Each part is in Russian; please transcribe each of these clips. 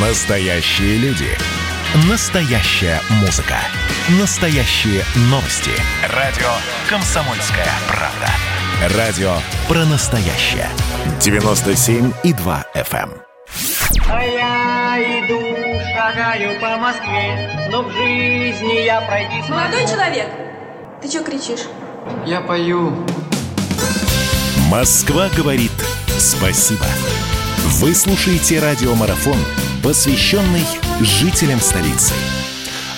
Настоящие люди. Настоящая музыка. Настоящие новости. Радио «Комсомольская правда». Радио про настоящее. 97,2 FM. А я иду, шагаю по Москве, но в жизни я пройти смогу. Молодой человек, ты что кричишь? Я пою. Москва говорит спасибо. Вы слушаете радиомарафон, посвященный жителям столицы.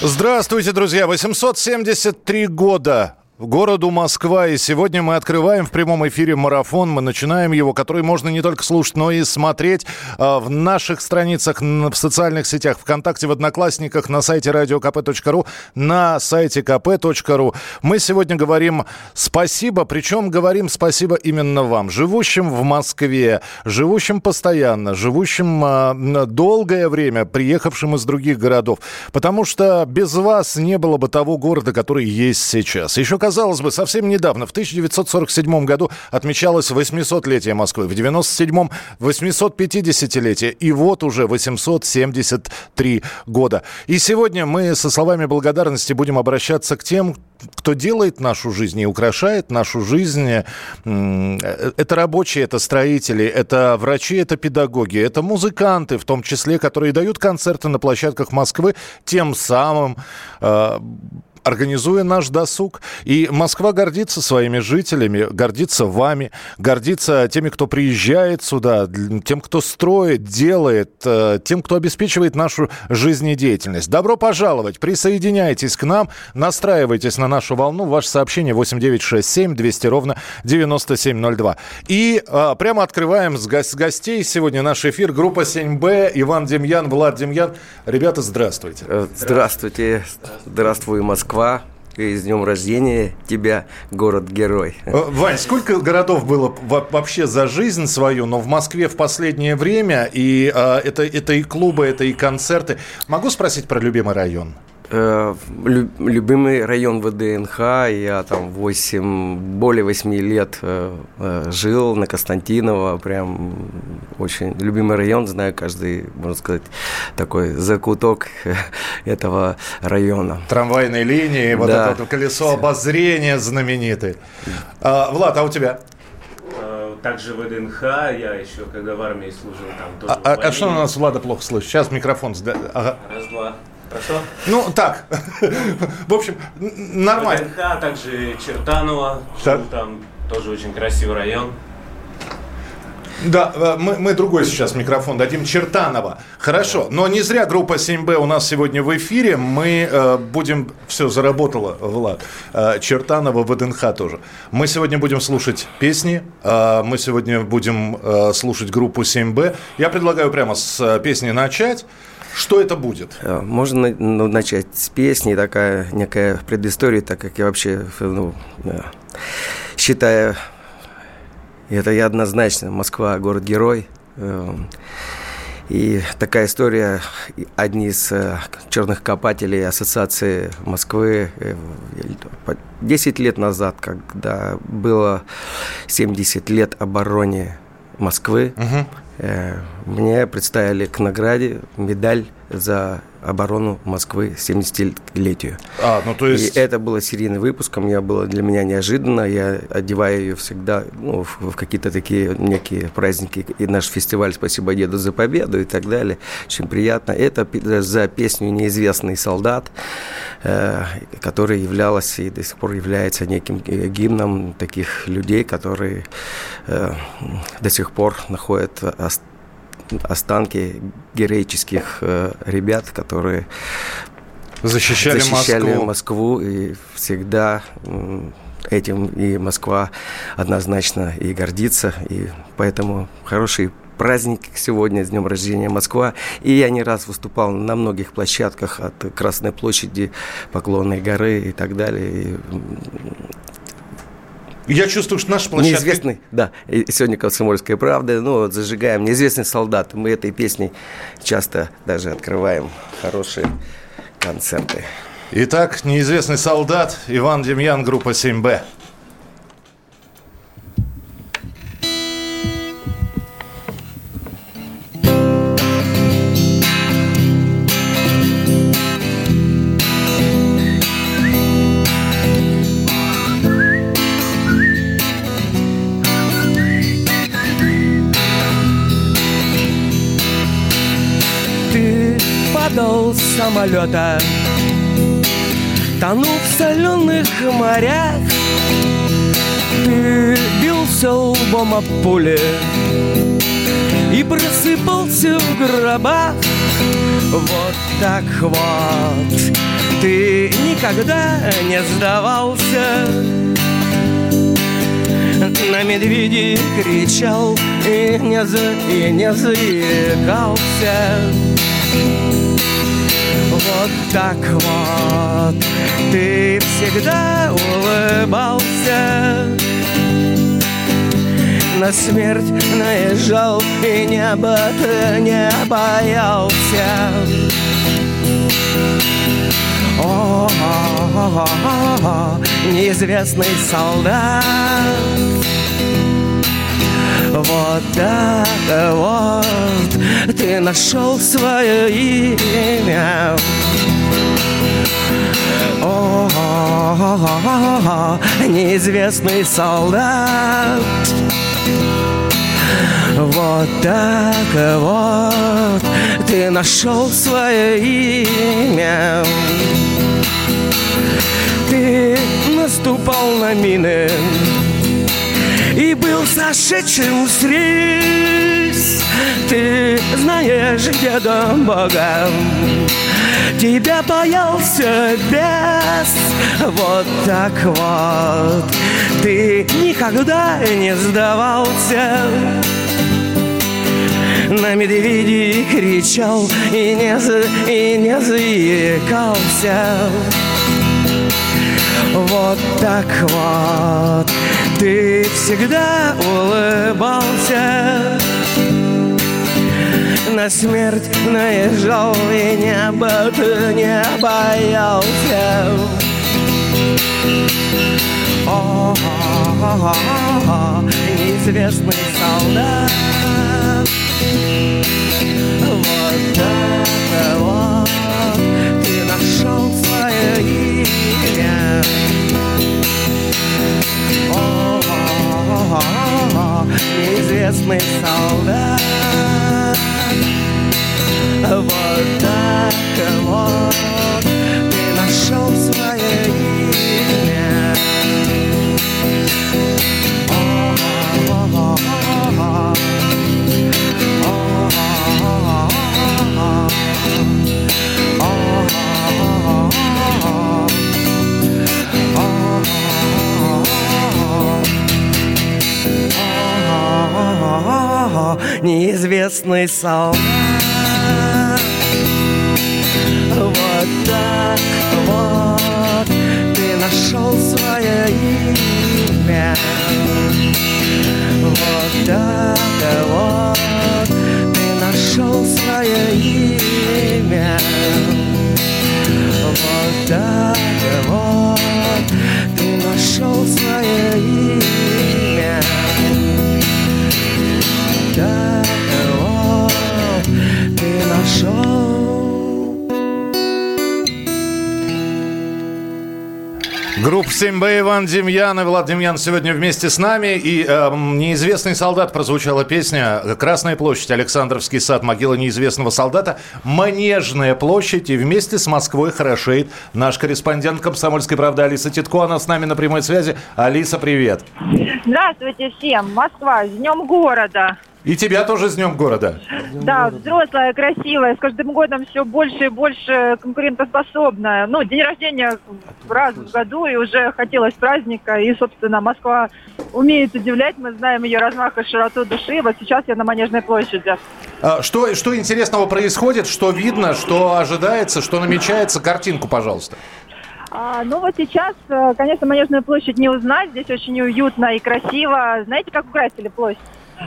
Здравствуйте, друзья! 873 года городу Москва. И сегодня мы открываем в прямом эфире марафон. Мы начинаем его, который можно не только слушать, но и смотреть э, в наших страницах, в социальных сетях, ВКонтакте, в Одноклассниках, на сайте radiokp.ru, на сайте kp.ru. Мы сегодня говорим спасибо, причем говорим спасибо именно вам, живущим в Москве, живущим постоянно, живущим э, долгое время, приехавшим из других городов. Потому что без вас не было бы того города, который есть сейчас. Еще, бы, совсем недавно, в 1947 году отмечалось 800-летие Москвы, в 97-м 850-летие, и вот уже 873 года. И сегодня мы со словами благодарности будем обращаться к тем, кто делает нашу жизнь и украшает нашу жизнь. Это рабочие, это строители, это врачи, это педагоги, это музыканты, в том числе, которые дают концерты на площадках Москвы, тем самым э, организуя наш досуг. И Москва гордится своими жителями, гордится вами, гордится теми, кто приезжает сюда, тем, кто строит, делает, э, тем, кто обеспечивает нашу жизнедеятельность. Добро пожаловать, присоединяйтесь к нам, настраивайтесь на нашу волну. Ваше сообщение 8967 200 ровно 9702. И а, прямо открываем с, го- с гостей сегодня наш эфир. Группа 7Б, Иван Демьян, Влад Демьян. Ребята, здравствуйте. Э, Здравствуйте, здравствуй, Москва. И с днем рождения тебя, город-герой. Э, Вань, сколько городов было во- вообще за жизнь свою, но в Москве в последнее время, и а, это, это и клубы, это и концерты. Могу спросить про любимый район? Э, лю- Любимый район ВДНХ, я там 8, более 8 лет э, э, жил на Константинова, прям очень любимый район, знаю каждый, можно сказать, такой закуток этого района. Трамвайной линии, вот Да. это вот колесо обозрения знаменитое. А, Влад, а у тебя? Также ВДНХ, я еще когда в армии служил там тоже. А, а- в а что у нас Влада плохо слышит? Сейчас микрофон. сда- ага. Раз, два. Хорошо? Ну, так. В общем, нормально. ВДНХ, а также Чертаново, Так. жил там тоже очень красивый район. Да, э, мы, мы другой сейчас микрофон дадим Чертанова. Хорошо, но не зря группа 7Б у нас сегодня в эфире. Мы э, будем... Все, заработало, Влад. Э, Чертанова, ВДНХ тоже. Мы сегодня будем слушать песни. э, мы сегодня будем э, слушать группу 7Б. Я предлагаю прямо с э, песни начать. Что это будет? Э, Можно ну, начать с песни, такая некая предыстория, так как я вообще, ну, э, считаю, это я однозначно, Москва город-герой. Э, И такая история, одни из э, черных копателей Ассоциации Москвы э, по- 10 лет назад, когда было 70 лет обороне Москвы, э, мне представили к награде медаль за оборону Москвы 70-летию. А, ну то есть... И это было серийным выпуском, я было для меня неожиданно. Я одеваю ее всегда ну, в, в какие-то такие некие праздники. И наш фестиваль «Спасибо деду за победу» и так далее. Очень приятно. Это за песню «Неизвестный солдат», э, которая являлась и до сих пор является неким э, гимном таких людей, которые э, до сих пор находят останки героических э, ребят, которые Защищали, защищали Москву. Москву и всегда этим и Москва однозначно и гордится, и поэтому хороший праздник сегодня, с днем рождения Москва. И я не раз выступал на многих площадках от Красной площади, Поклонной горы и так далее. И, Я чувствую, что наша площадка... Неизвестный, да, сегодня «Комсомольская правда», ну вот зажигаем «Неизвестный солдат». Мы этой песней часто даже открываем хорошие концерты. Итак, неизвестный солдат Иван Демьян, группа 7Б. Самолета. Тону в соленых морях. Ты бился лбом об пули И просыпался в гробах. Вот так вот Ты никогда не сдавался. На медведей кричал и не, за, и не заикался. Вот так вот ты всегда улыбался. На смерть наезжал и небо ты не боялся. О, -о, -о, -о неизвестный солдат Вот так вот ты нашел свое имя. О, -о, -о неизвестный солдат. Вот так вот ты нашел свое имя. Ты наступал на мины С рельс Ты знаешь, где дом Бога Тебя боялся бес Вот так вот. Ты никогда не сдавался. На медведей кричал и не, и не заикался. Вот так вот ты всегда улыбался. На смерть наезжал и небо ты не боялся. О, -о, -о, -о неизвестный солдат. Неизвестный солдат. Вот так вот ты нашел неизвестный солдат. Вот так вот ты нашел свое имя. Вот так вот ты нашел свое имя. Вот так вот ты нашел свое имя. Группа 7Б, Иван Демьян и Влад Демьян сегодня вместе с нами. И э, «Неизвестный солдат» прозвучала песня «Красная площадь», Александровский сад, могила неизвестного солдата, Манежная площадь. И вместе с Москвой хорошеет наш корреспондент «Комсомольской правды» Алиса Титко. Она с нами на прямой связи. Алиса, привет. Здравствуйте всем. Москва, с Днем города. И тебя тоже с Днем города. Да, взрослая, красивая, с каждым годом все больше и больше конкурентоспособная. Ну, день рождения раз в году, и уже хотелось праздника. И, собственно, Москва умеет удивлять. Мы знаем ее размах и широту души. Вот сейчас я на Манежной площади. А, Что, что интересного происходит, что видно, что ожидается, что намечается? Картинку, пожалуйста. А, ну вот сейчас, э, конечно, Манежную площадь не узнать. Здесь очень уютно и красиво. Знаете, как украсили площадь?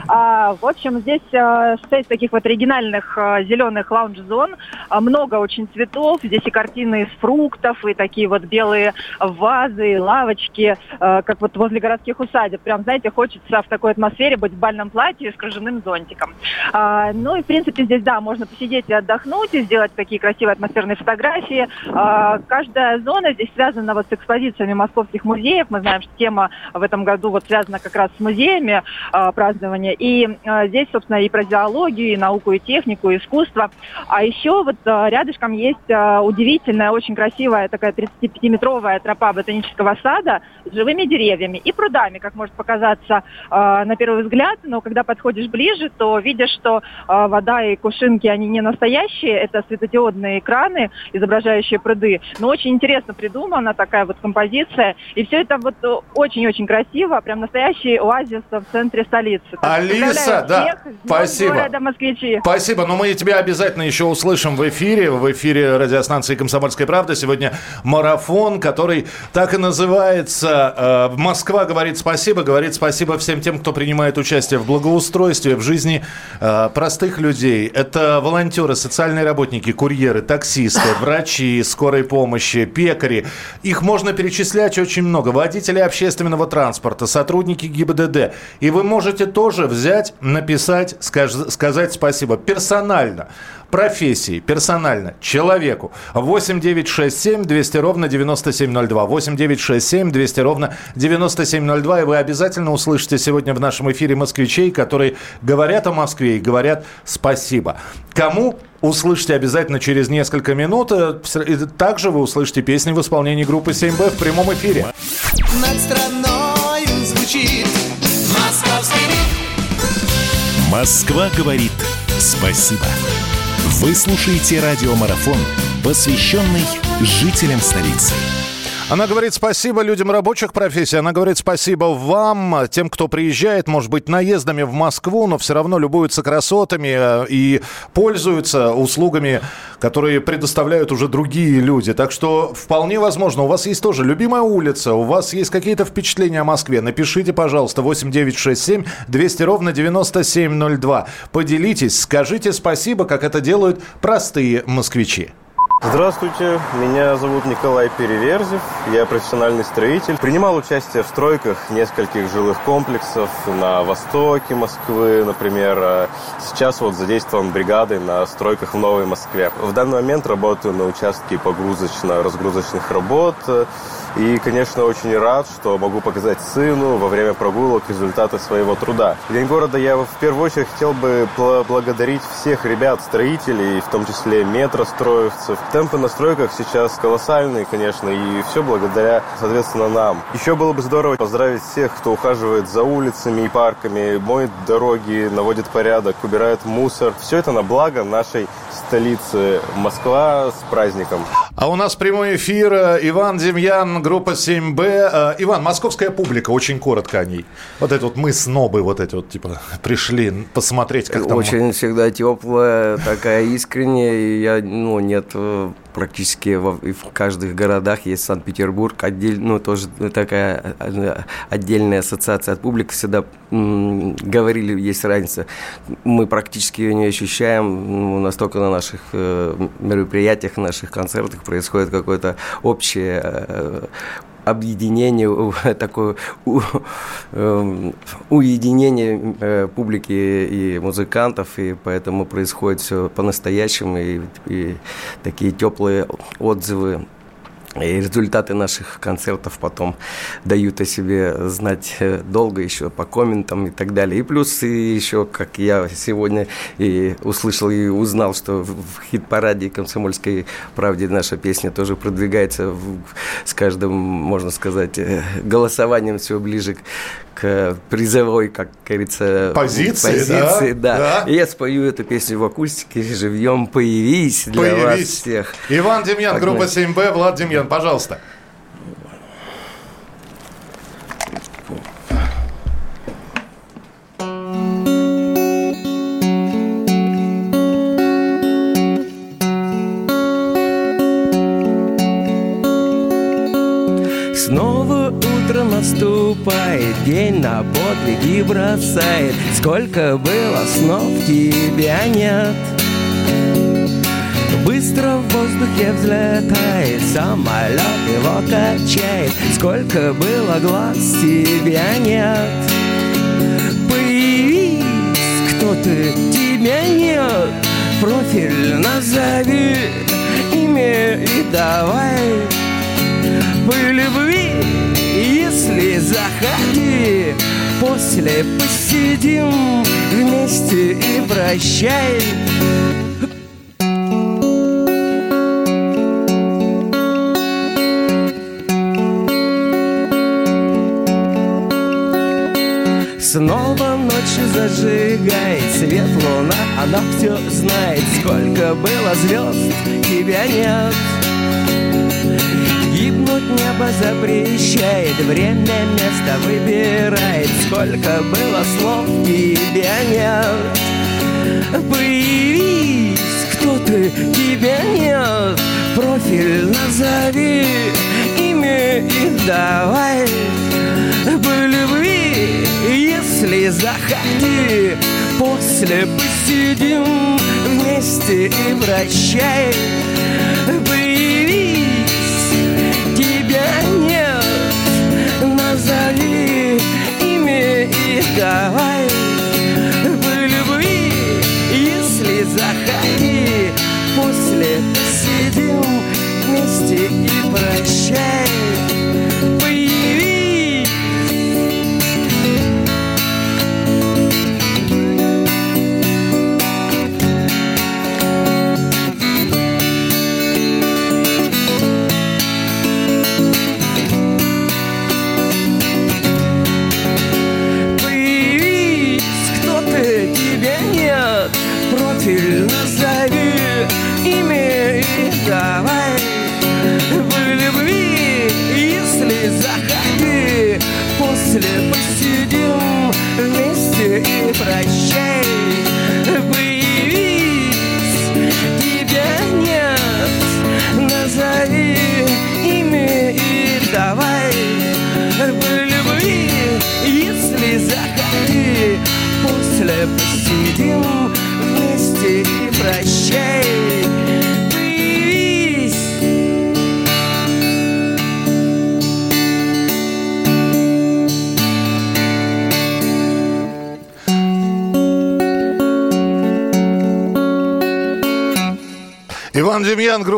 А, в общем, здесь а, шесть таких вот оригинальных а, зеленых лаунж-зон. А, много очень цветов. Здесь и картины из фруктов, и такие вот белые вазы, и лавочки, а, как вот возле городских усадеб. Прям, знаете, хочется в такой атмосфере быть в бальном платье с кружевным зонтиком. А, ну и, в принципе, здесь, да, можно посидеть и отдохнуть, и сделать такие красивые атмосферные фотографии. А, каждая зона здесь связана вот с экспозициями московских музеев. Мы знаем, что тема в этом году вот связана как раз с музеями, а, празднования образования. И э, здесь, собственно, и про зоологию, и науку, и технику, и искусство. А еще вот э, рядышком есть э, удивительная, очень красивая такая 35-метровая тропа ботанического сада с живыми деревьями и прудами, как может показаться э, на первый взгляд. Но когда подходишь ближе, то видишь, что э, вода и кувшинки, они не настоящие, это светодиодные экраны, изображающие пруды. Но очень интересно придумана такая вот композиция. И все это вот очень-очень красиво, прям настоящий оазис в центре столицы. Так, Алиса, да, спасибо. Спасибо, но мы тебя обязательно еще услышим в эфире, в эфире радиостанции «Комсомольская правда». Сегодня марафон, который так и называется э, «Москва говорит спасибо», говорит спасибо всем тем, кто принимает участие в благоустройстве, в жизни э, простых людей. Это волонтеры, социальные работники, курьеры, таксисты, врачи, скорой помощи, пекари. Их можно перечислять очень много. Водители общественного транспорта, сотрудники ГИБДД. И вы можете тоже взять, написать, скаж- сказать спасибо персонально профессии, персонально, человеку. 8 9 6 7 200 ровно 9702. 8 9 6 7 200 ровно 9702. И вы обязательно услышите сегодня в нашем эфире москвичей, которые говорят о Москве и говорят спасибо. Кому услышите обязательно через несколько минут. Э, Также вы услышите песни в исполнении группы 7Б в прямом эфире. Над страной звучит Москва говорит спасибо. Вы слушаете радиомарафон, посвященный жителям столицы. Она говорит спасибо людям рабочих профессий, она говорит спасибо вам, тем, кто приезжает, может быть, наездами в Москву, но все равно любуются красотами э, и пользуются услугами, которые предоставляют уже другие люди. Так что вполне возможно, у вас есть тоже любимая улица, у вас есть какие-то впечатления о Москве. Напишите, пожалуйста, 8967 200 ровно 9702. Поделитесь, скажите спасибо, как это делают простые москвичи. Здравствуйте, меня зовут Николай Переверзев, я профессиональный строитель. Принимал участие в стройках нескольких жилых комплексов на востоке Москвы, например. А Сейчас вот задействован бригадой на стройках в Новой Москве. В данный момент работаю на участке погрузочно-разгрузочных работ. И, конечно, очень рад, что могу показать сыну во время прогулок результаты своего труда. В День города я в первую очередь хотел бы поблагодарить всех ребят, строителей, в том числе метростроевцев. Темпы на стройках сейчас колоссальные, конечно, и все благодаря, соответственно, нам. Еще было бы здорово поздравить всех, кто ухаживает за улицами и парками, моет дороги, наводит порядок, убирает мусор. Все это на благо нашей столицы Москва с праздником. А у нас прямой эфир. э, Иван Демьян, группа 7Б. Э, Иван, московская публика, очень коротко о ней. Вот это вот мы снобы, вот эти вот, типа, пришли посмотреть, как там... Очень всегда теплая, такая искренняя. И я, ну, нет э, практически во, в каждых городах есть Санкт-Петербург, отдель, ну, тоже такая э, отдельная ассоциация от публики. Всегда м, говорили, есть разница. Мы практически ее не ощущаем. Ну, настолько на наших э, мероприятиях, наших концертах происходит какое-то общее э, объединение, такое эм, уединение э, публики и музыкантов, и поэтому происходит все по-настоящему, и, и такие теплые отзывы и результаты наших концертов потом дают о себе знать э, долго еще по комментам и так далее. И плюс и еще, как я сегодня и услышал и узнал, что в хит-параде «Комсомольской правде» наша песня тоже продвигается в- с каждым, можно сказать, э, голосованием все ближе к, призовой, как говорится, Позиции, позиции, да, да. да. И я спою эту песню в акустике живьем «Появись» для вас Появись. всех. Иван Демьян, Погнали. группа 7Б, Влад Демьян, пожалуйста. Снова утро наступает, день на подвиги бросает. Сколько было снов, тебя нет. Быстро в воздухе взлетает, самолет его качает. Сколько было глаз, тебя нет. Появись, кто ты, тебя нет. Профиль назови, имя и давай по любви, если заходи После посидим вместе и прощай Снова ночь зажигает свет луна Она все знает, сколько было звезд Тебя нет. Гибнуть небо запрещает Время место выбирает Сколько было слов тебя нет. Появись, кто ты, тебя нет. Профиль назови, имя и давай. По любви, если заходи После посидим вместе и прощай. Появись, тебя нет Назови имя и давай. По любви, если заходи После посидим вместе и прощай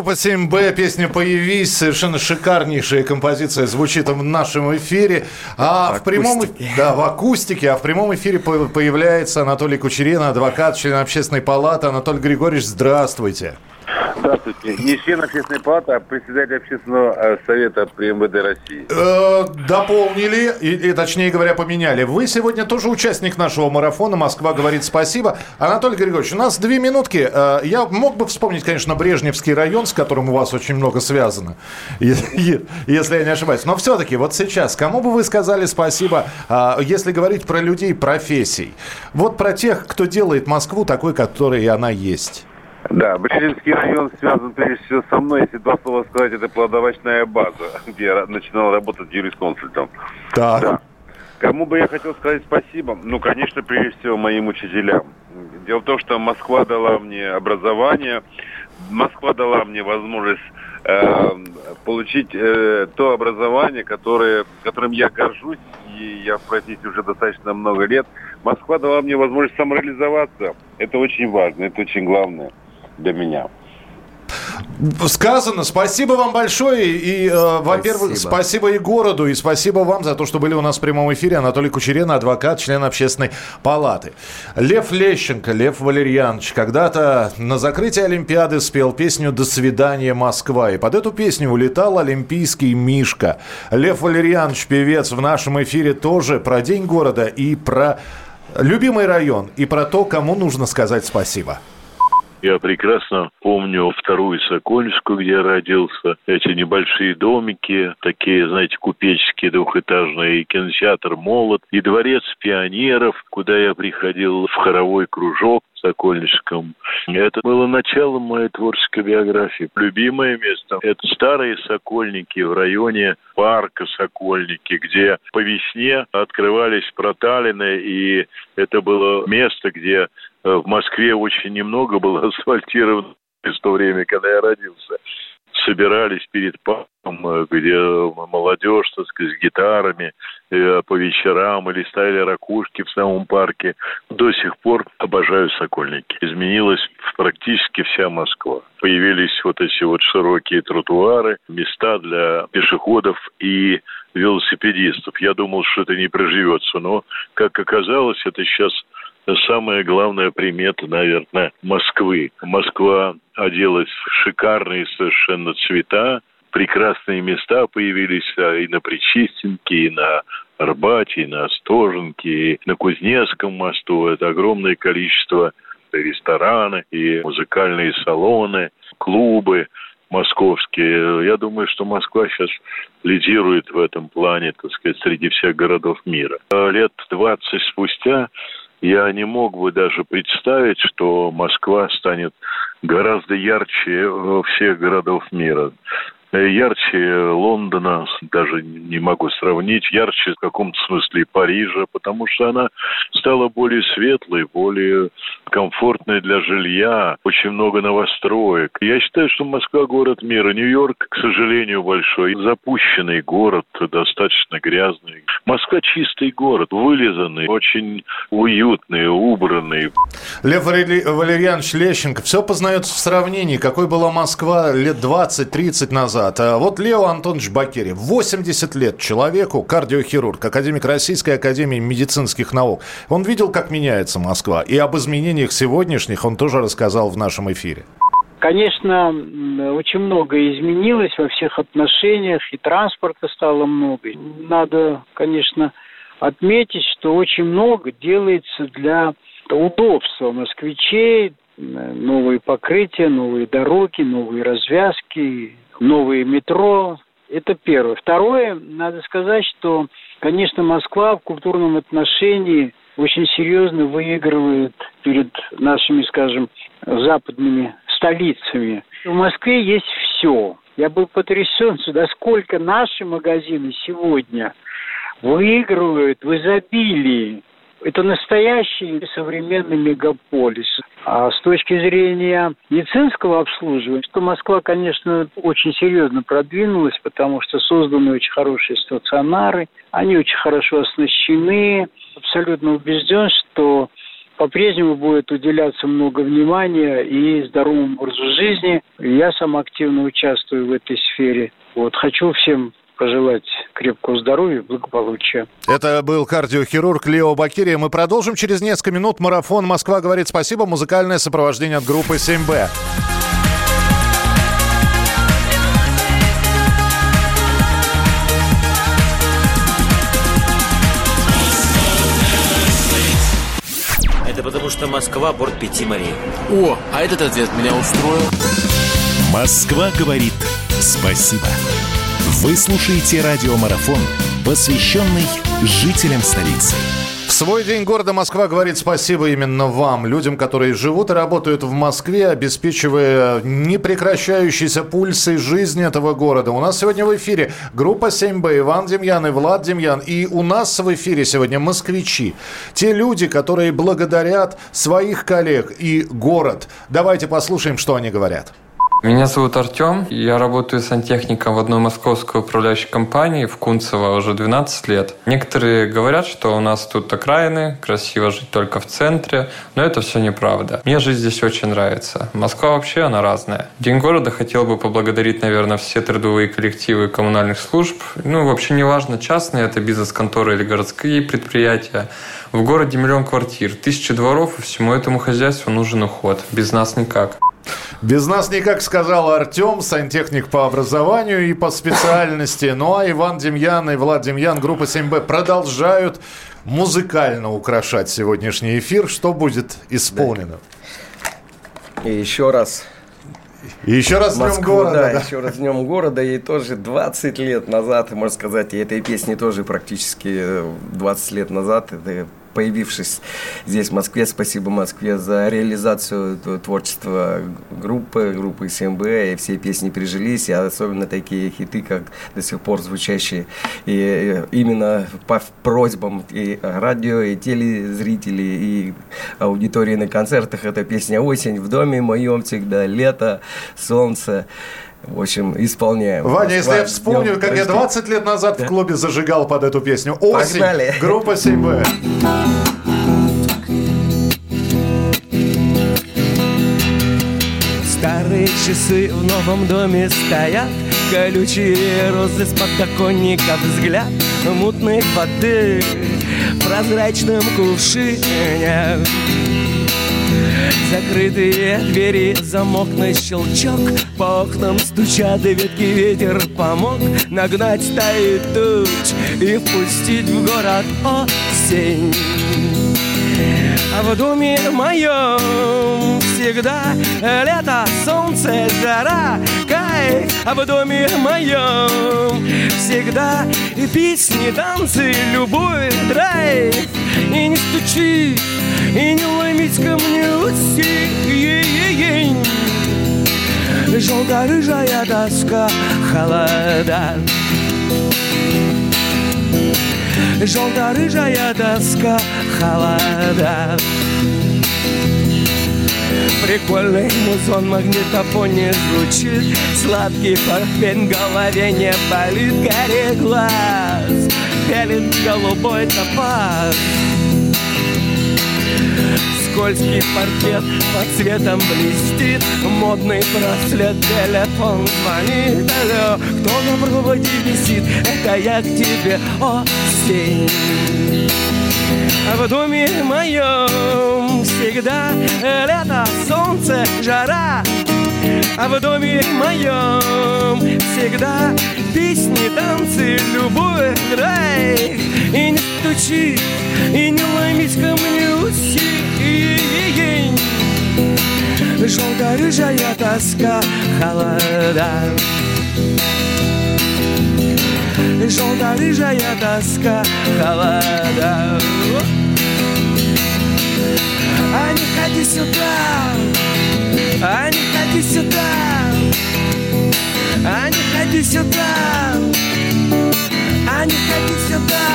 группа 7Б, песня «Появись». Совершенно шикарнейшая композиция звучит в нашем эфире. А в, прямом... Да, в акустике. А в прямом эфире по- появляется Анатолий Кучерина, адвокат, член общественной палаты. Анатолий Григорьевич, здравствуйте. Здравствуйте. Не член общественной палаты, а председатель общественного э, совета при МВД России. Э, дополнили, и, и, точнее говоря, поменяли. Вы сегодня тоже участник нашего марафона «Москва говорит спасибо». Анатолий Григорьевич, у нас две минутки. Э, я мог бы вспомнить, конечно, Брежневский район, с которым у вас очень много связано, если я не ошибаюсь. Но все-таки вот сейчас, кому бы вы сказали спасибо, если говорить про людей профессий? Вот про тех, кто делает Москву такой, которой она есть. Да, Брежневский район связан прежде всего со мной. Если два слова сказать, это плодовочная база, где я начинал работать юрисконсультом. Так. Да. Кому бы я хотел сказать спасибо? Ну, конечно, прежде всего моим учителям. Дело в том, что Москва дала мне образование, Москва дала мне возможность э, получить э, то образование, которое, которым я горжусь, и я в профессии уже достаточно много лет. Москва дала мне возможность самореализоваться. Это очень важно, это очень главное для меня. Сказано. Спасибо вам большое. И, э, во-первых, спасибо и городу, и спасибо вам за то, что были у нас в прямом эфире. Анатолий Кучерена, адвокат, член общественной палаты. Лев Лещенко, Лев Валерьянович, когда-то на закрытии Олимпиады спел песню «До свидания, Москва». И под эту песню улетал олимпийский Мишка. Лев Валерьянович, певец, в нашем эфире тоже про День города и про любимый район, и про то, кому нужно сказать спасибо. Я прекрасно помню вторую Сокольскую, где я родился. Эти небольшие домики, такие, знаете, купеческие двухэтажные, и кинотеатр «Молот», и дворец пионеров, куда я приходил в хоровой кружок в Сокольническом. Это было началом моей творческой биографии. Любимое место – это старые Сокольники в районе парка Сокольники, где по весне открывались проталины, и это было место, где в Москве очень немного было асфальтировано в то время, когда я родился. Собирались перед парком, э, где молодежь, так сказать, с гитарами э, по вечерам или ставили ракушки в самом парке. До сих пор обожаю Сокольники. Изменилась практически вся Москва. Появились вот эти вот широкие тротуары, места для пешеходов и велосипедистов. Я думал, что это не проживется, но, как оказалось, это сейчас самая главная примета, наверное, Москвы. Москва оделась в шикарные совершенно цвета, прекрасные места появились а, и на Причистенке, и на Арбате, и на Остоженке, и на Кузнецком мосту. Это огромное количество рестораны и музыкальные салоны, клубы московские. Я думаю, что Москва сейчас лидирует в этом плане, так сказать, среди всех городов мира. Лет 20 спустя я не мог бы даже представить, что Москва станет гораздо ярче всех городов мира. Э, ярче Лондона, даже не могу сравнить, ярче в каком-то смысле Парижа, потому что она стала более светлой, более комфортной для жилья, очень много новостроек. Я считаю, что Москва город мира. Нью-Йорк, к сожалению, большой, запущенный город, достаточно грязный. Москва чистый город, вылизанный, очень уютный, убранный. Лев Валерьянович Лещенко, все познается в сравнении. Какой была Москва лет 20-30 назад? Назад. А вот Лео Антонович Бакери, 80 лет человеку, кардиохирург, академик Российской Академии медицинских наук. Он видел, как меняется Москва. И об изменениях сегодняшних он тоже рассказал в нашем эфире. Конечно, очень многое изменилось во всех отношениях, и транспорта стало много. Надо, конечно, отметить, что очень много делается для удобства москвичей, новые покрытия, новые дороги, новые развязки, новые метро. Это первое. Второе, надо сказать, что, конечно, Москва в культурном отношении очень серьезно выигрывает перед нашими, скажем, западными столицами. В Москве есть все. Я был потрясен, сюда сколько наши магазины сегодня выигрывают в изобилии это настоящий современный мегаполис. А с точки зрения медицинского обслуживания, что Москва, конечно, очень серьезно продвинулась, потому что созданы очень хорошие стационары, они очень хорошо оснащены. Абсолютно убежден, что по-прежнему будет уделяться много внимания и здоровому образу жизни. Я сам активно участвую в этой сфере. Вот хочу всем пожелать крепкого здоровья и благополучия. Это был кардиохирург Лео Бакирия. Мы продолжим через несколько минут. Марафон «Москва говорит спасибо». Музыкальное сопровождение от группы 7Б. Это потому что Москва – борт пяти морей. О, а этот ответ меня устроил. Москва говорит спасибо. Вы слушаете радиомарафон, посвященный жителям столицы. В свой день города Москва говорит спасибо именно вам, людям, которые живут и работают в Москве, обеспечивая непрекращающийся пульсы жизни этого города. У нас сегодня в эфире группа 7Б, Иван Демьян и Влад Демьян. И у нас в эфире сегодня москвичи. Те люди, которые благодарят своих коллег и город. Давайте послушаем, что они говорят. Меня зовут Артем. Я работаю сантехником в одной московской управляющей компании в Кунцево уже 12 лет. Некоторые говорят, что у нас тут окраины, красиво жить только в центре, но это все неправда. Мне жизнь здесь очень нравится. Москва вообще, она разная. День города хотел бы поблагодарить, наверное, все трудовые коллективы коммунальных служб. Ну, вообще не важно, частные это бизнес-конторы или городские предприятия. В городе миллион квартир, тысячи дворов, и всему этому хозяйству нужен уход. Без нас никак. Без нас никак, сказал Артем, сантехник по образованию и по специальности. Ну а Иван Демьян и Влад Демьян, группа 7Б, продолжают музыкально украшать сегодняшний эфир. Что будет исполнено? И еще раз и еще раз Москву, Днем города. Да, да, еще раз Днем города. И тоже 20 лет назад, можно сказать, и этой песни тоже практически 20 лет назад. Это появившись здесь, в Москве. Спасибо Москве за реализацию творчества группы, группы СМБ. И все песни прижились, и особенно такие хиты, как до сих пор звучащие. И именно по просьбам и радио, и телезрителей, и аудитории на концертах. Это песня «Осень в доме моем всегда», «Лето», «Солнце». В общем, исполняем. Ваня, если я вспомню, Днем как я 20 лет назад да? в клубе зажигал под эту песню. Осень, Погнали. группа 7Б. Старые часы в новом доме стоят Колючие розы с подоконника Взгляд мутной воды В прозрачном кувшине Закрытые двери, замок на щелчок. По окнам стучат и ветки ветер помог. Нагнать стаи туч и впустить в город осень. А в доме моем всегда лето, солнце, жара, кайф. А в доме моем всегда и песни, танцы, любовь, драйв. И не стучи, и не ломить ко мне уси Желто-рыжая доска холода. Желто-рыжая доска холода. Прикольный музон магнитофоне звучит. Сладкий парфен в голове не болит Горе глаз, пелит голубой топаз Скользкий паркет под цветом блестит. Модный браслет, телефон звонит. Алло, кто на проводе висит? Это я к тебе осень. А в доме моем всегда лето, солнце, жара. А в доме моем всегда песни, танцы, любовь, драйв И не стучи, и не ломись ко мне Желто-рыжая тоска, холода. Желто-рыжая тоска, холода. А не ходи сюда, а не ходи сюда А не ходи сюда, а не ходи сюда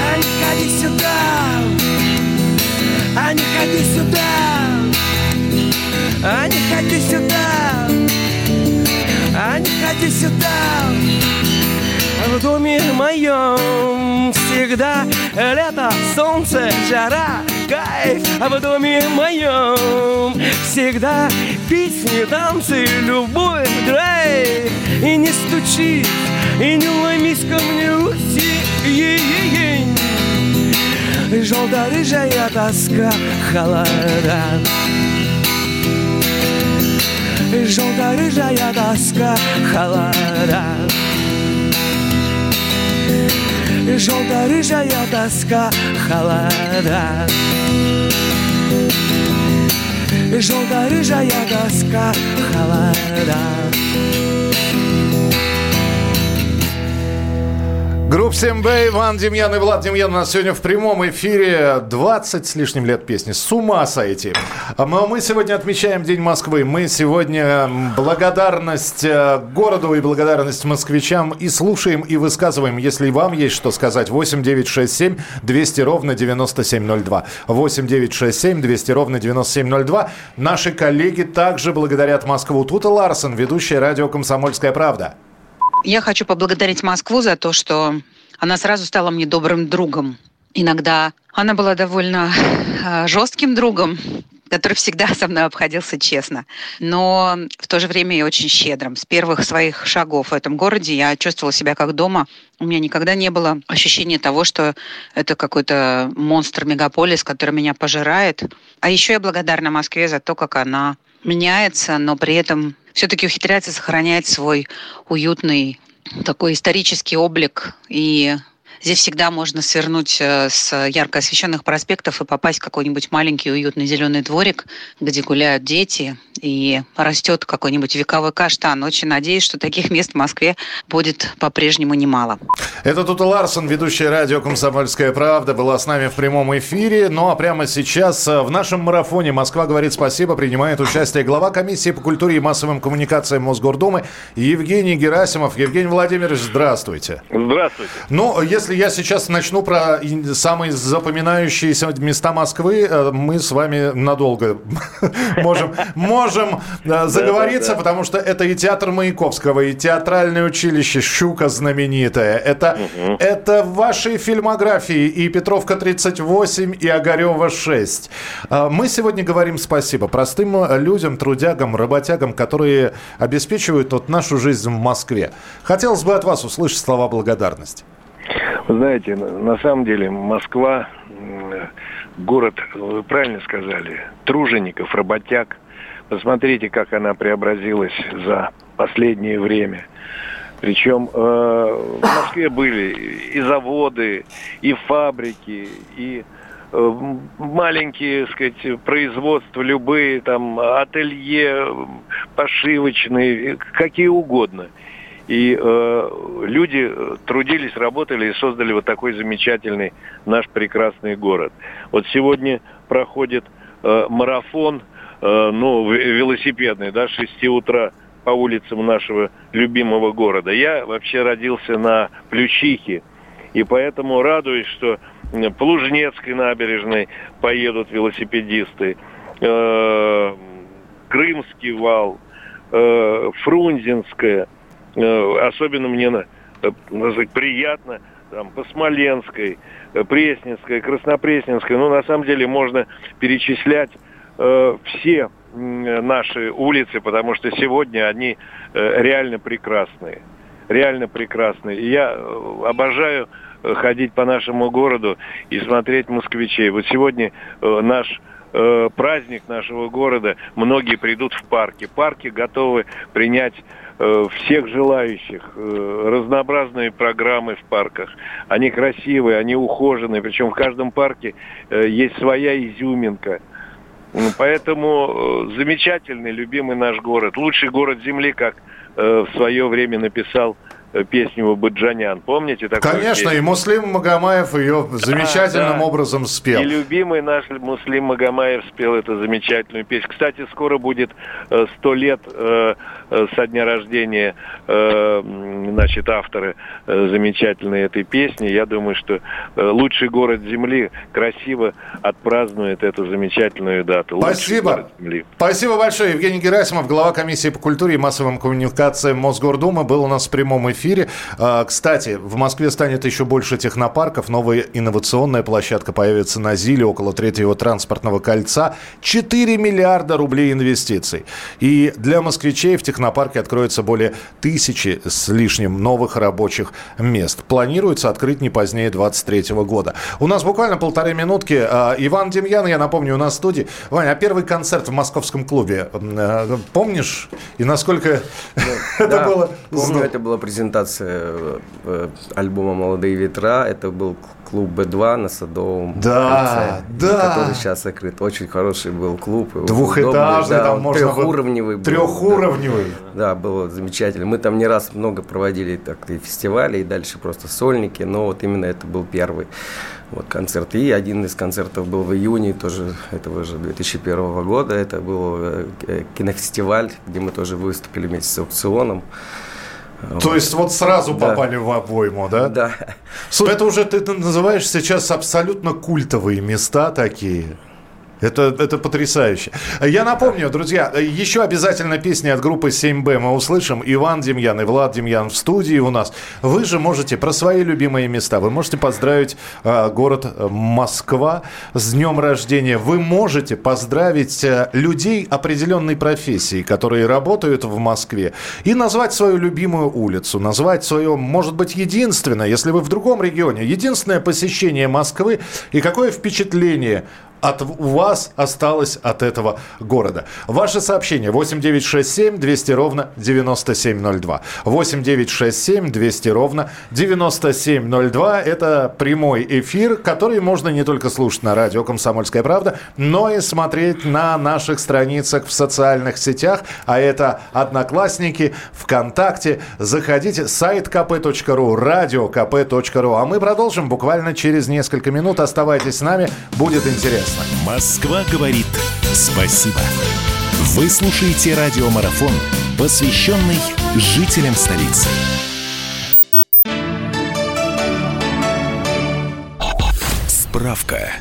А не ходи сюда, а не ходи сюда А не ходи сюда, а не ходи сюда. В доме моем всегда лето, солнце, жара, кайф. А в доме моем всегда песни, танцы, любовь, драйв. И не стучи, и не ломись ко мне уси Желто-рыжая тоска, холода Жолдары жая тасқа қалада жолдары жая тасқа қалада жолдары жая тасқа холода Групп 7Б, Иван Демьян и Влад Демьян у нас сегодня в прямом эфире 20 с лишним лет песни. С ума сойти. А Мы, сегодня отмечаем День Москвы. Мы сегодня благодарность э, городу и благодарность москвичам и слушаем, и высказываем. Если вам есть что сказать, 8 9 6 7 200 ровно 9702. 8 9 6 7 200 ровно 9702. Наши коллеги также благодарят Москву. Тута Ларсон, ведущая радио «Комсомольская правда». Я хочу поблагодарить Москву за то, что она сразу стала мне добрым другом. Иногда она была довольно э, жестким другом, который всегда со мной обходился честно, но в то же время и очень щедрым. С первых своих шагов в этом городе я чувствовала себя как дома. У меня никогда не было ощущения того, что это какой-то монстр-мегаполис, который меня пожирает. А еще я благодарна Москве за то, как она меняется, но при этом все-таки ухитряется сохранять свой уютный такой исторический облик и Здесь всегда можно свернуть э, с ярко освещенных проспектов и попасть в какой-нибудь маленький уютный зеленый дворик, где гуляют дети и растет какой-нибудь вековой каштан. Очень надеюсь, что таких мест в Москве будет по-прежнему немало. Это Тута Ларсон, ведущая радио «Комсомольская правда», была с нами в прямом эфире. Ну а прямо сейчас э, в нашем марафоне «Москва говорит спасибо» принимает участие глава комиссии по культуре и массовым коммуникациям Мосгордумы Евгений Герасимов. Евгений Владимирович, здравствуйте. Здравствуйте. Ну, если если я сейчас начну про самые запоминающиеся места Москвы, э, мы с вами надолго можем, можем э, заговориться, потому что это и театр Маяковского, и театральное училище «Щука» знаменитое. Это, это в вашей фильмографии и Петровка 38, и Огарева 6. А, Мы сегодня говорим спасибо простым э, людям, трудягам, работягам, которые обеспечивают вот нашу жизнь в Москве. Хотелось бы от вас услышать слова благодарности. Вы знаете, на самом деле Москва, город, вы правильно сказали, тружеников, работяг. Посмотрите, как она преобразилась за последнее время. Причем э, в Москве были и заводы, и фабрики, и э, маленькие, так сказать, производства, любые там ателье, пошивочные, какие угодно. И э, люди э, трудились, работали и создали вот такой замечательный наш прекрасный город. Вот сегодня проходит э, марафон, э, ну, велосипедный, да, с 6 утра по улицам нашего любимого города. Я вообще родился на Плющихе, и поэтому радуюсь, что по Лужнецкой набережной поедут велосипедисты, э, Крымский вал, э, Фрунзенская. Э, особенно мне э, приятно там, по Смоленской, э, Пресненской, Краснопресненской. Ну, на самом деле, можно перечислять э, все наши улицы, потому что сегодня они э, реально прекрасные. Реально прекрасные. И я обожаю ходить по нашему городу и смотреть москвичей. Вот сегодня э, наш праздник нашего города, многие придут в парки. Парки готовы принять всех желающих, э, разнообразные программы в парках. Они красивые, они ухоженные, причем в каждом парке э, есть своя изюминка. М, Поэтому э, замечательный, любимый наш город. Лучший город Земли, как э, в свое время написал э, песню Баджанян. Помните такую Конечно, песню? и Муслим Магомаев ее замечательным да. образом спел. И любимый наш Муслим Магомаев спел эту замечательную песню. Кстати, скоро будет э, сто лет э, э, со дня рождения значит, автора э, замечательной этой песни. Я думаю, что лучший город Земли красиво отпразднует эту замечательную дату. Спасибо. Спасибо большое. Евгений Герасимов, глава комиссии по культуре и массовым коммуникациям Мосгордумы, был у нас в прямом эфире. А, Кстати, в Москве станет еще больше технопарков. Новая инновационная площадка появится на Зиле около третьего транспортного кольца. 4 миллиарда рублей инвестиций. И для москвичей в технопарке откроется более тысячи с лишним новых рабочих мест. Планируется открыть не позднее 2023 года. У нас буквально полторы минутки. А, Иван Демьян, я напомню, у нас в студии. Ваня, а первый концерт в московском клубе, э, помнишь? И насколько это Да, было помню, это была презентация э, альбома «Молодые ветра». Это был клуб Б2 на Садовом Да, кольце, да. который сейчас закрыт. Очень хороший был клуб. Двухэтажный, Удобный, там он можно трехуровневый был. Трехуровневый. Да, было замечательно. Мы там не раз много проводили так и фестивали, и дальше просто сольники, но вот именно это был первый вот концерт. И один из концертов был в июне тоже этого же 2001 года. Это был э, э, кинофестиваль, где мы тоже выступили вместе с аукционом. То есть вот сразу Да. попали в обойму, да? Да. Это уже ты называешь сейчас абсолютно культовые места такие. Это, это потрясающе. Я напомню, друзья, еще обязательно песни от группы 7Б мы услышим. Иван Демьян и Влад Демьян в студии у нас. Вы же можете про свои любимые места. Вы можете поздравить э, город Москва с днем рождения. Вы можете поздравить э, людей определенной профессии, которые работают в Москве. И назвать свою любимую улицу. Назвать свое, может быть, единственное, если вы в другом регионе, единственное посещение Москвы. И какое впечатление от вас осталось от этого города. Ваше сообщение 8967 200 ровно 9702. 8967 200 ровно 9702. Это прямой эфир, который можно не только слушать на радио «Комсомольская правда», но и смотреть на наших страницах в социальных сетях. А это «Одноклассники», ВКонтакте. Заходите, сайт kp.ru, радиокп.ру. А мы продолжим буквально через несколько минут. Оставайтесь с нами, будет интересно интересно. Москва говорит спасибо. Вы слушаете радиомарафон, посвященный жителям столицы. Справка.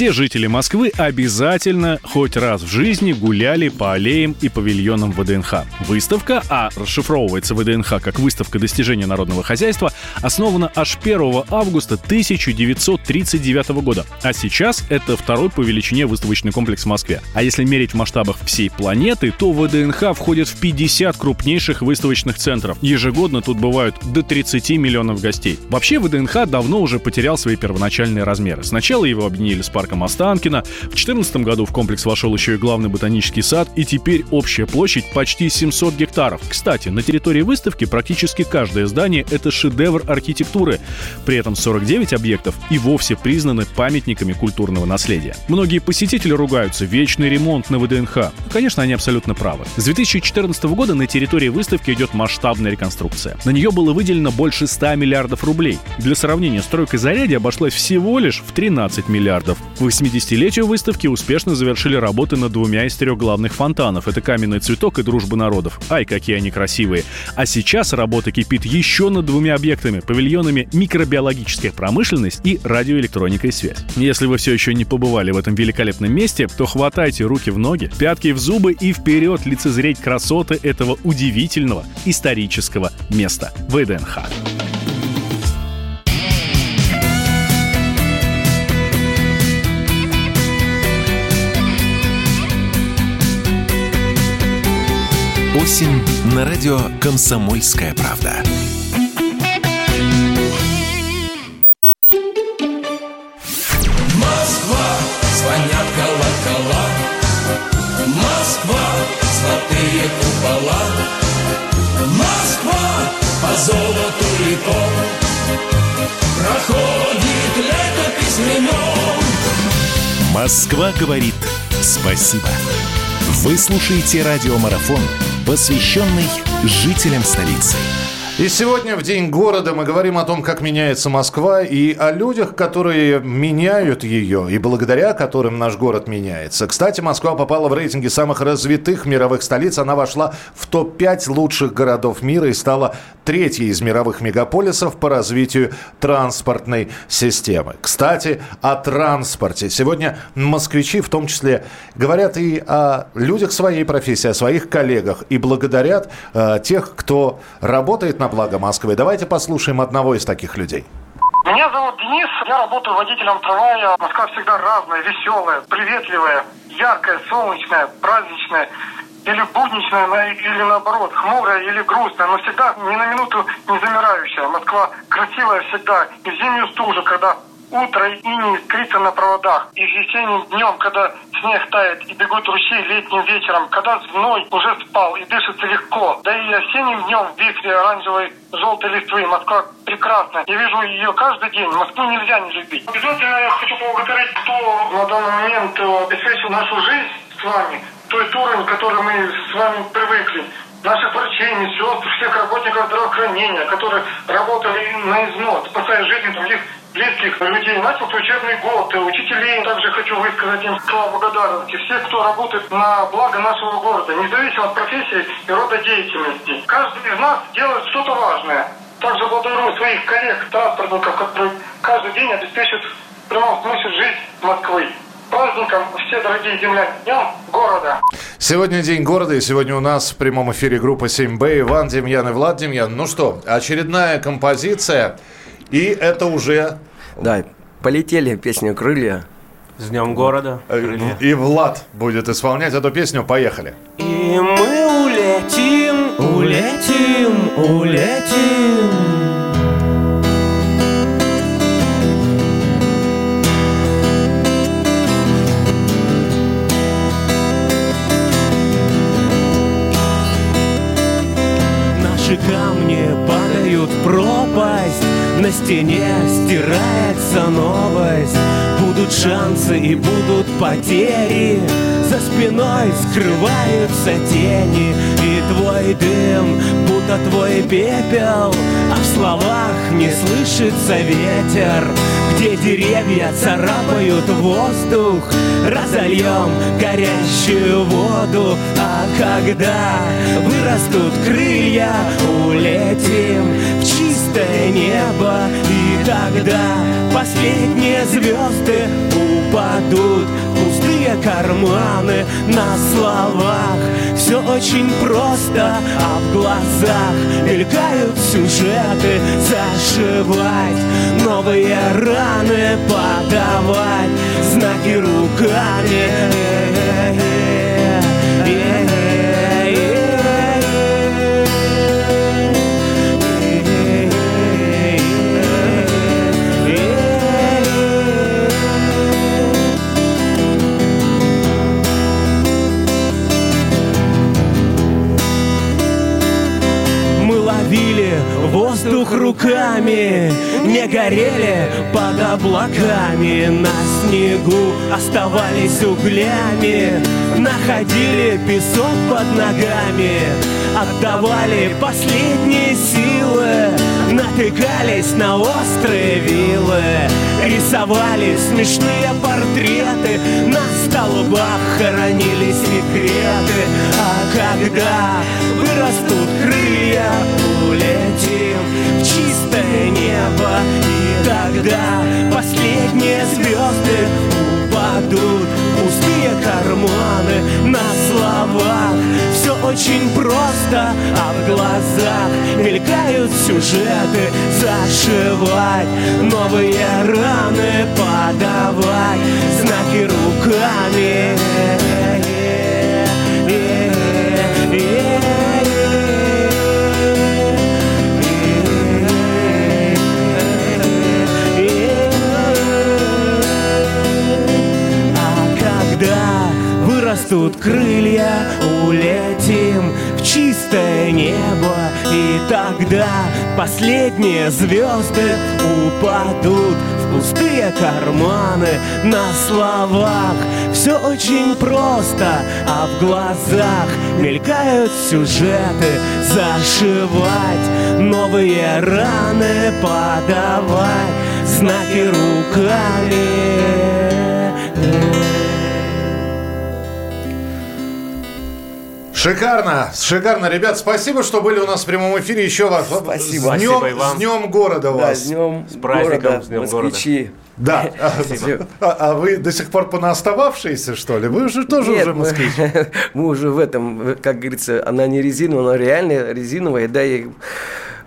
Все жители Москвы обязательно хоть раз в жизни гуляли по аллеям и павильонам ВДНХ. Выставка, а расшифровывается ВДНХ как выставка достижения народного хозяйства, основана аж 1 августа 1939 года. А сейчас это второй по величине выставочный комплекс в Москве. А если мерить в масштабах всей планеты, то ВДНХ входит в 50 крупнейших выставочных центров. Ежегодно тут бывают до 30 миллионов гостей. Вообще ВДНХ давно уже потерял свои первоначальные размеры. Сначала его объединили с парком Останкино. В 2014 году в комплекс вошел еще и главный ботанический сад, и теперь общая площадь почти 700 гектаров. Кстати, на территории выставки практически каждое здание — это шедевр архитектуры. При этом 49 объектов и вовсе признаны памятниками культурного наследия. Многие посетители ругаются «вечный ремонт на ВДНХ». Конечно, они абсолютно правы. С 2014 года на территории выставки идет масштабная реконструкция. На нее было выделено больше 100 миллиардов рублей. Для сравнения, стройка заряди обошлась всего лишь в 13 миллиардов. К 80-летию выставки успешно завершили работы над двумя из трех главных фонтанов. Это «Каменный цветок» и «Дружба народов». Ай, какие они красивые. А сейчас работа кипит еще над двумя объектами – павильонами микробиологическая промышленность и радиоэлектроника и связь. Если вы все еще не побывали в этом великолепном месте, то хватайте руки в ноги, пятки в зубы и вперед лицезреть красоты этого удивительного исторического места – ВДНХ. Осень на радио «Комсомольская правда». Москва, звонят колокола. Москва, золотые купола. Москва, по золоту веков. Проходит летопись времен. Москва говорит спасибо. Вы слушаете радиомарафон, посвященный жителям столицы. И сегодня, в День города, мы говорим о том, как меняется Москва, и о людях, которые меняют ее, и благодаря которым наш город меняется. Кстати, Москва попала в рейтинги самых развитых мировых столиц. Она вошла в топ-5 лучших городов мира и стала третьей из мировых мегаполисов по развитию транспортной системы. Кстати, о транспорте. Сегодня москвичи в том числе говорят и о людях своей профессии, о своих коллегах, и благодарят э, тех, кто работает на благо Москвы. Давайте послушаем одного из таких людей. Меня зовут Денис, я работаю водителем трамвая. Москва всегда разная, веселая, приветливая, яркая, солнечная, праздничная. Или будничная, на- или наоборот, хмурая или грустная, но всегда ни на минуту не замирающая. Москва красивая всегда. И в зимнюю стужу, когда утро и не искрится на проводах. И весенним днем, когда снег тает и бегут ручьи летним вечером, когда зной уже спал и дышится легко. Да и осенним днем в вихре оранжевой желтой листвы Москва прекрасна. Я вижу ее каждый день. Москву нельзя не любить. Обязательно я хочу поблагодарить, кто на данный момент э, обеспечил нашу жизнь с вами. Тот уровень, который мы с вами привыкли наших врачей, медсестр, всех работников здравоохранения, которые работали на износ, спасая жизни других близких людей. Начался учебный год. Учителей также хочу высказать им слова благодарности. Всех, кто работает на благо нашего города, независимо от профессии и рода деятельности. Каждый из нас делает что-то важное. Также благодарю своих коллег, транспортников, которые каждый день обеспечивают в прямом смысле жизнь Москвы. Праздником все дорогие земляне, Днем города! Сегодня День города, и сегодня у нас в прямом эфире группа 7Б. Иван Демьян и Влад Демьян. Ну что, очередная композиция, и это уже... Да, полетели песню «Крылья». С Днем города. И Влад будет исполнять эту песню. Поехали. И мы улетим, улетим, улетим. На стене стирается новость. Будут шансы и будут потери. За спиной скрываются тени. И твой дым, будто твой пепел. А в словах не слышится ветер. Где деревья царапают воздух. Разольем горящую воду. А когда вырастут крылья Улетим чистое небо И тогда последние звезды упадут. Пустые карманы на словах. Все очень просто, а в глазах Мелькают сюжеты. Зашивать Новые раны подавать. Знаки руками оставались углями Находили песок под ногами Отдавали последние силы Натыкались на острые вилы Рисовали смешные портреты На столбах хоронили секреты. А когда вырастут крылья Улетим в чистое небо И тогда последние звезды упадут Пустые карманы на словах. Все очень просто, а в глазах Мелькают сюжеты. Зашивать Новые раны подавать Знаки руками вырастут крылья, улетим в чистое небо И тогда последние звезды упадут в пустые карманы. На словах все очень просто, а в глазах мелькают сюжеты. Зашивать новые раны, подавать знаки руками Шикарно, шикарно. Ребят, спасибо, что были у нас в прямом эфире. Еще раз. Спасибо. С днем, Спасибо и вам. с днем города Да, вас. с днем С праздником, города, с днем москвичи. Да. Спасибо. А, а вы до сих пор понаостававшиеся, что ли? Вы же тоже Нет, уже мы- москвич. Мы уже в этом, как говорится, она не резиновая, она реально резиновая, да, и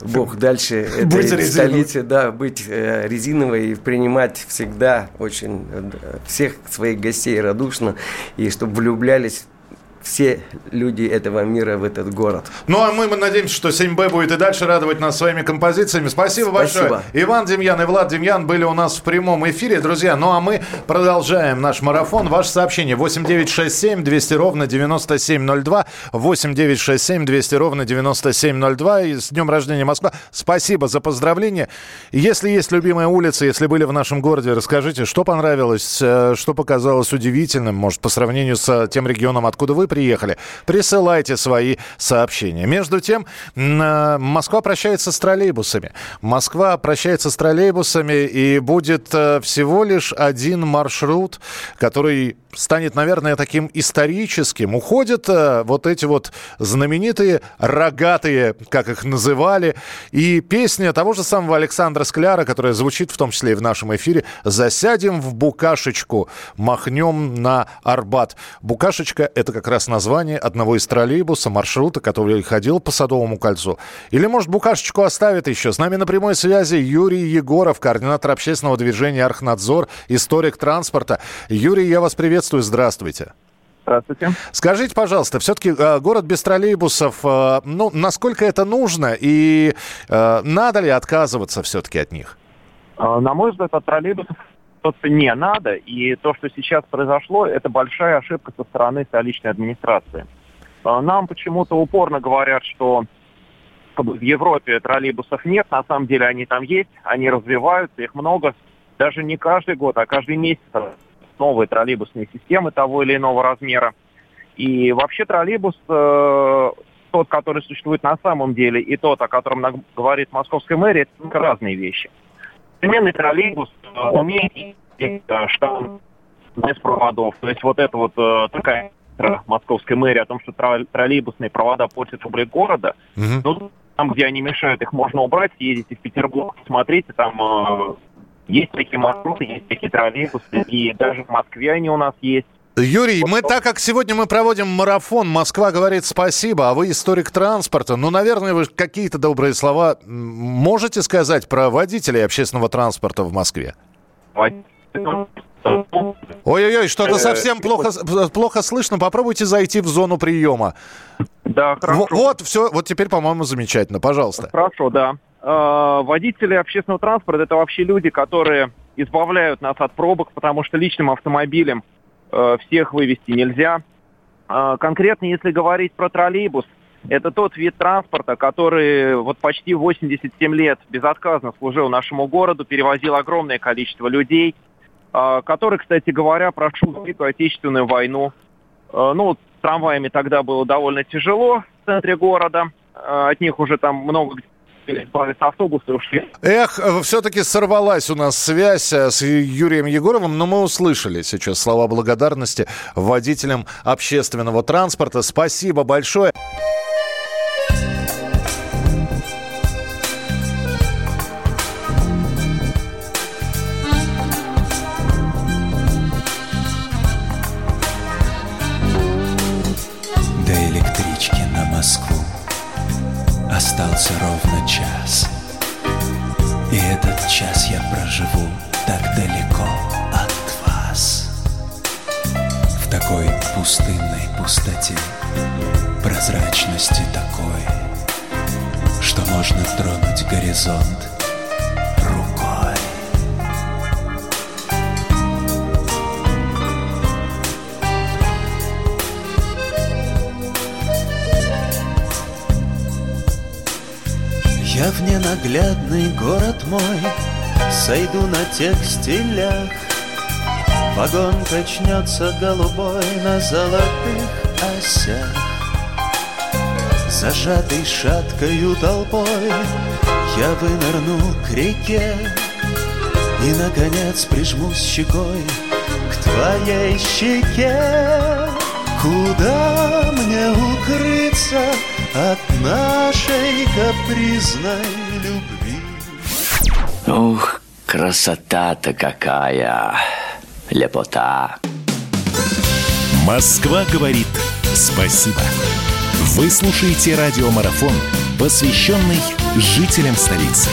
Бог дальше этой Быть столице, да, быть э, резиновой и принимать всегда очень э, всех своих гостей радушно, и чтобы влюблялись все люди этого мира в этот город. Ну, а мы, мы надеемся, что 7Б будет и дальше радовать нас своими композициями. Спасибо, Спасибо. большое. Иван Демьян и Влад Демьян были у нас в прямом эфире, друзья. Ну, а мы продолжаем наш марафон. Ваше сообщение 8967 200 ровно 9702. 8967 200 ровно 9702. И с днем рождения Москва. Спасибо за поздравления. Если есть любимая улица, если были в нашем городе, расскажите, что понравилось, э, что показалось удивительным, может, по сравнению с э, тем регионом, откуда вы приехали. Присылайте свои сообщения. Между тем, э, Москва прощается с троллейбусами. Москва прощается с троллейбусами, и будет э, всего лишь один маршрут, который станет, наверное, таким историческим. Уходят э, вот эти вот знаменитые рогатые, как их называли, и песня того же самого Александра Скляра, которая звучит в том числе и в нашем эфире «Засядем в букашечку, махнем на Арбат». Букашечка – это как раз название одного из троллейбуса, маршрута, который ходил по Садовому кольцу. Или, может, букашечку оставят еще. С нами на прямой связи Юрий Егоров, координатор общественного движения «Архнадзор», историк транспорта. Юрий, я вас приветствую, здравствуйте. Здравствуйте. Скажите, пожалуйста, все-таки э, город без троллейбусов, э, ну, насколько это нужно и э, надо ли отказываться все-таки от них? А, На мой взгляд, от троллейбусов отказываться не надо. И то, что сейчас произошло, это большая ошибка со стороны столичной администрации. А, Нам почему-то упорно говорят, что в Европе троллейбусов нет. На самом деле они там есть, они развиваются, их много. Даже не каждый год, а каждый месяц новые троллейбусные системы того или иного размера. И вообще троллейбус, э, тот, который существует на самом деле, и тот, о котором говорит московская мэрия, это разные вещи. Современный троллейбус э, умеет э, штамп без проводов. То есть вот это вот э, такая московской мэрии о том, что тро- троллейбусные провода портят облик города, ну, там, где они мешают, их можно убрать. Едете в Петербург, смотрите, там э, есть такие маршруты, есть такие троллейбусы, и даже в Москве они у нас есть. Юрий, мы так как сегодня мы проводим марафон, Москва говорит спасибо, а вы историк транспорта, ну, наверное, вы какие-то добрые слова можете сказать про водителей общественного транспорта в Москве? Ой-ой-ой, что-то совсем плохо, плохо слышно. Попробуйте зайти в зону приема. Да, хорошо. Вот, все, вот теперь, по-моему, замечательно. Пожалуйста. Хорошо, да. Э, водители общественного транспорта – это вообще люди, которые избавляют нас от пробок, потому что личным автомобилем Э, всех вывести нельзя. А, конкретно, если говорить про троллейбус, это тот вид транспорта, который вот почти 87 лет безотказно служил нашему городу, перевозил огромное количество людей, а, который, кстати говоря, прошел Великую Отечественную войну. А, ну, трамваями тогда было довольно тяжело в центре города. От них уже там много автобусы ушли. Эх, все-таки сорвалась у нас связь э, с Юрием Егоровым, но мы услышали сейчас слова благодарности водителям общественного транспорта. Спасибо большое. остался ровно час И этот час я проживу так далеко от вас. В такой пустынной пустоте Прозрачности такой Что можно тронуть горизонт Я в ненаглядный город мой Сойду на тех стилях. Вагон качнется голубой на золотых осях. Зажатый шаткою толпой Я вынырну к реке И, наконец, прижмусь щекой К твоей щеке. Куда мне укрыться от нашей капризной любви. Ух, красота-то какая, лепота. Москва говорит спасибо. Вы слушаете радиомарафон, посвященный жителям столицы.